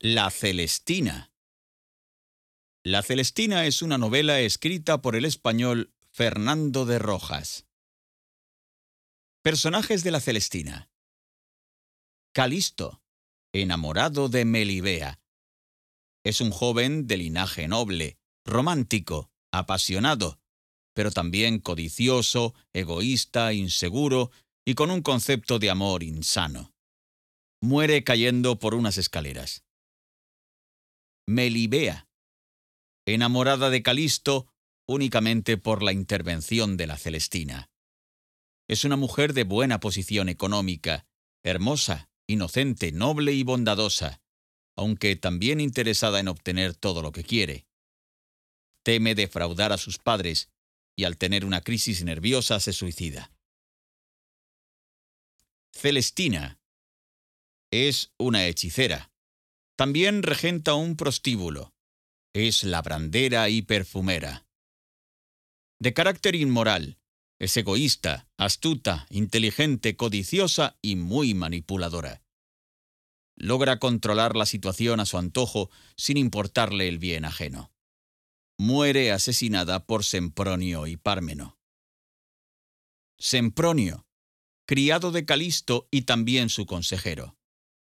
La Celestina. La Celestina es una novela escrita por el español Fernando de Rojas. Personajes de la Celestina. Calisto, enamorado de Melibea. Es un joven de linaje noble, romántico, apasionado, pero también codicioso, egoísta, inseguro y con un concepto de amor insano. Muere cayendo por unas escaleras. Melibea, enamorada de Calisto únicamente por la intervención de la Celestina. Es una mujer de buena posición económica, hermosa, inocente, noble y bondadosa, aunque también interesada en obtener todo lo que quiere. Teme defraudar a sus padres y al tener una crisis nerviosa se suicida. Celestina es una hechicera. También regenta un prostíbulo. Es labrandera y perfumera. De carácter inmoral, es egoísta, astuta, inteligente, codiciosa y muy manipuladora. Logra controlar la situación a su antojo sin importarle el bien ajeno. Muere asesinada por Sempronio y Pármeno. Sempronio, criado de Calisto y también su consejero.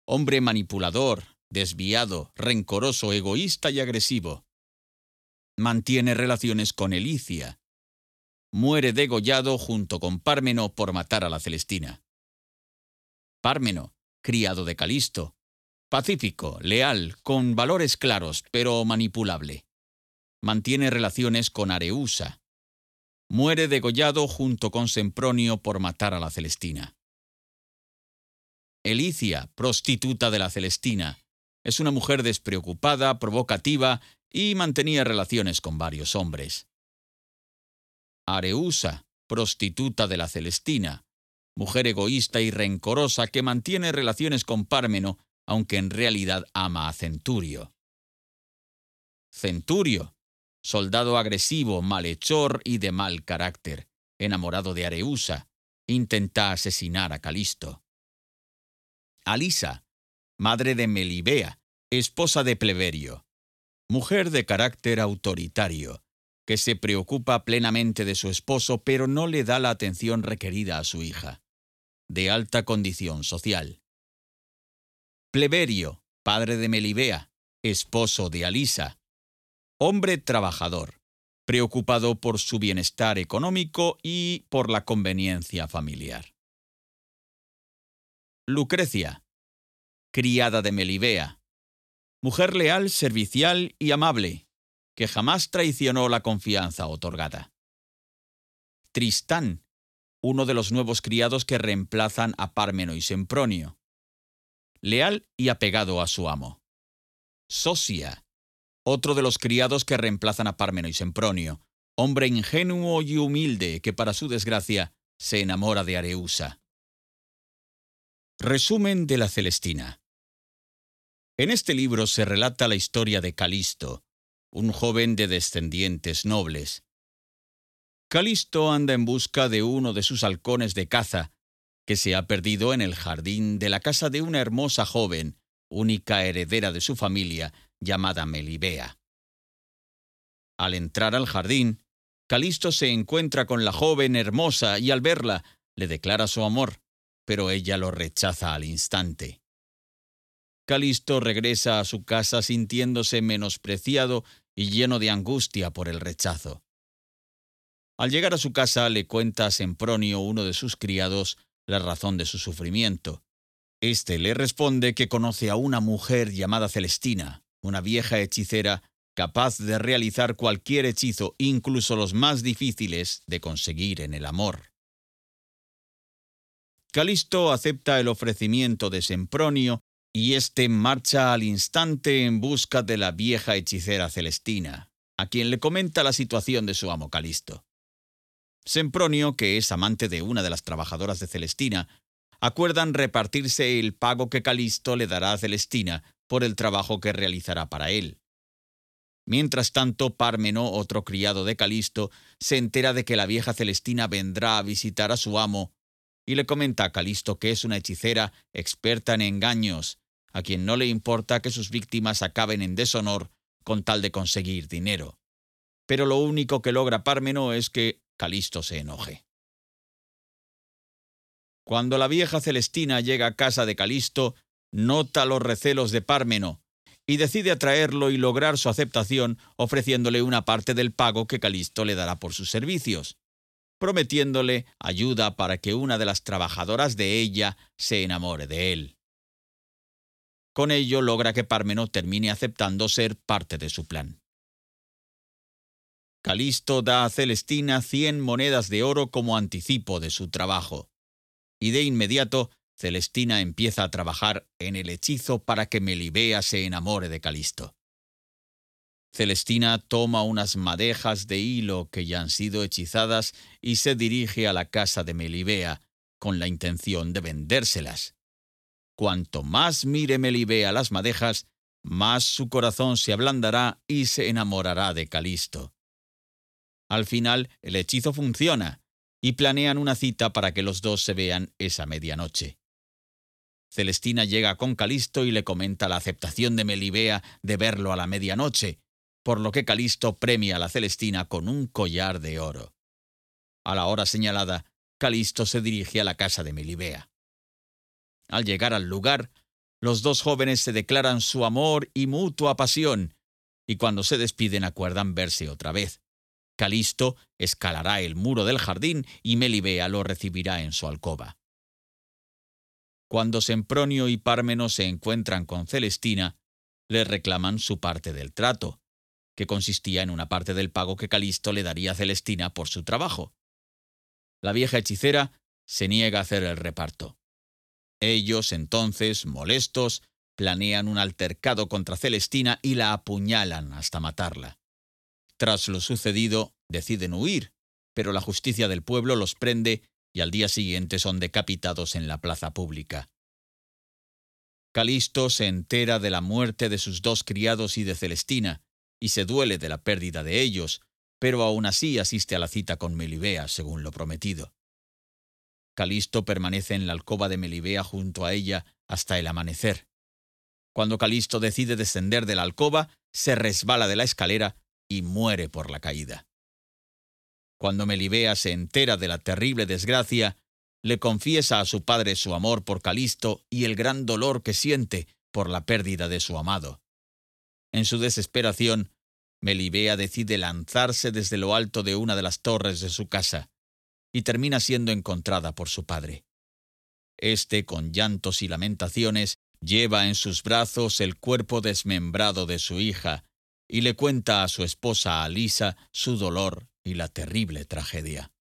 Hombre manipulador, desviado, rencoroso, egoísta y agresivo. Mantiene relaciones con Elicia. Muere degollado junto con Pármeno por matar a la Celestina. Pármeno, criado de Calisto. Pacífico, leal, con valores claros, pero manipulable. Mantiene relaciones con Areusa. Muere degollado junto con Sempronio por matar a la Celestina. Elicia, prostituta de la Celestina, es una mujer despreocupada, provocativa y mantenía relaciones con varios hombres. Areusa, prostituta de la Celestina, mujer egoísta y rencorosa que mantiene relaciones con Pármeno, aunque en realidad ama a Centurio. Centurio, soldado agresivo, malhechor y de mal carácter, enamorado de Areusa, intenta asesinar a Calisto. Alisa, madre de Melibea, esposa de Pleberio, mujer de carácter autoritario, que se preocupa plenamente de su esposo pero no le da la atención requerida a su hija, de alta condición social. Pleberio, padre de Melibea, esposo de Alisa, hombre trabajador, preocupado por su bienestar económico y por la conveniencia familiar. Lucrecia, criada de Melibea, mujer leal, servicial y amable, que jamás traicionó la confianza otorgada. Tristán, uno de los nuevos criados que reemplazan a Pármeno y Sempronio, leal y apegado a su amo. Sosia, otro de los criados que reemplazan a Pármeno y Sempronio, hombre ingenuo y humilde que para su desgracia se enamora de Areusa. Resumen de la Celestina. En este libro se relata la historia de Calisto, un joven de descendientes nobles. Calisto anda en busca de uno de sus halcones de caza, que se ha perdido en el jardín de la casa de una hermosa joven, única heredera de su familia, llamada Melibea. Al entrar al jardín, Calisto se encuentra con la joven hermosa y al verla le declara su amor pero ella lo rechaza al instante. Calisto regresa a su casa sintiéndose menospreciado y lleno de angustia por el rechazo. Al llegar a su casa le cuenta a Sempronio, uno de sus criados, la razón de su sufrimiento. Este le responde que conoce a una mujer llamada Celestina, una vieja hechicera capaz de realizar cualquier hechizo, incluso los más difíciles de conseguir en el amor. Calisto acepta el ofrecimiento de Sempronio y éste marcha al instante en busca de la vieja hechicera Celestina, a quien le comenta la situación de su amo Calisto. Sempronio, que es amante de una de las trabajadoras de Celestina, acuerdan repartirse el pago que Calisto le dará a Celestina por el trabajo que realizará para él. Mientras tanto, Pármeno, otro criado de Calisto, se entera de que la vieja Celestina vendrá a visitar a su amo y le comenta a Calisto que es una hechicera experta en engaños, a quien no le importa que sus víctimas acaben en deshonor con tal de conseguir dinero. Pero lo único que logra Pármeno es que Calisto se enoje. Cuando la vieja Celestina llega a casa de Calisto, nota los recelos de Pármeno y decide atraerlo y lograr su aceptación ofreciéndole una parte del pago que Calisto le dará por sus servicios, prometiéndole ayuda para que una de las trabajadoras de ella se enamore de él. Con ello logra que Pármeno termine aceptando ser parte de su plan. Calisto da a Celestina cien monedas de oro como anticipo de su trabajo. Y de inmediato, Celestina empieza a trabajar en el hechizo para que Melibea se enamore de Calisto. Celestina toma unas madejas de hilo que ya han sido hechizadas y se dirige a la casa de Melibea con la intención de vendérselas. Cuanto más mire Melibea las madejas, más su corazón se ablandará y se enamorará de Calisto. Al final, el hechizo funciona, y planean una cita para que los dos se vean esa medianoche. Celestina llega con Calisto y le comenta la aceptación de Melibea de verlo a la medianoche, por lo que Calisto premia a la Celestina con un collar de oro. A la hora señalada, Calisto se dirige a la casa de Melibea. Al llegar al lugar, los dos jóvenes se declaran su amor y mutua pasión, y cuando se despiden acuerdan verse otra vez. Calisto escalará el muro del jardín y Melibea lo recibirá en su alcoba. Cuando Sempronio y Pármeno se encuentran con Celestina, le reclaman su parte del trato, que consistía en una parte del pago que Calisto le daría a Celestina por su trabajo. La vieja hechicera se niega a hacer el reparto. Ellos, entonces, molestos, planean un altercado contra Celestina y la apuñalan hasta matarla. Tras lo sucedido, deciden huir, pero la justicia del pueblo los prende y al día siguiente son decapitados en la plaza pública. Calisto se entera de la muerte de sus dos criados y de Celestina, y se duele de la pérdida de ellos, pero aún así asiste a la cita con Melibea, según lo prometido. Calisto permanece en la alcoba de Melibea junto a ella hasta el amanecer. Cuando Calisto decide descender de la alcoba, se resbala de la escalera y muere por la caída. Cuando Melibea se entera de la terrible desgracia, le confiesa a su padre su amor por Calisto y el gran dolor que siente por la pérdida de su amado. En su desesperación, Melibea decide lanzarse desde lo alto de una de las torres de su casa y termina siendo encontrada por su padre. Este, con llantos y lamentaciones, lleva en sus brazos el cuerpo desmembrado de su hija y le cuenta a su esposa Alisa su dolor y la terrible tragedia.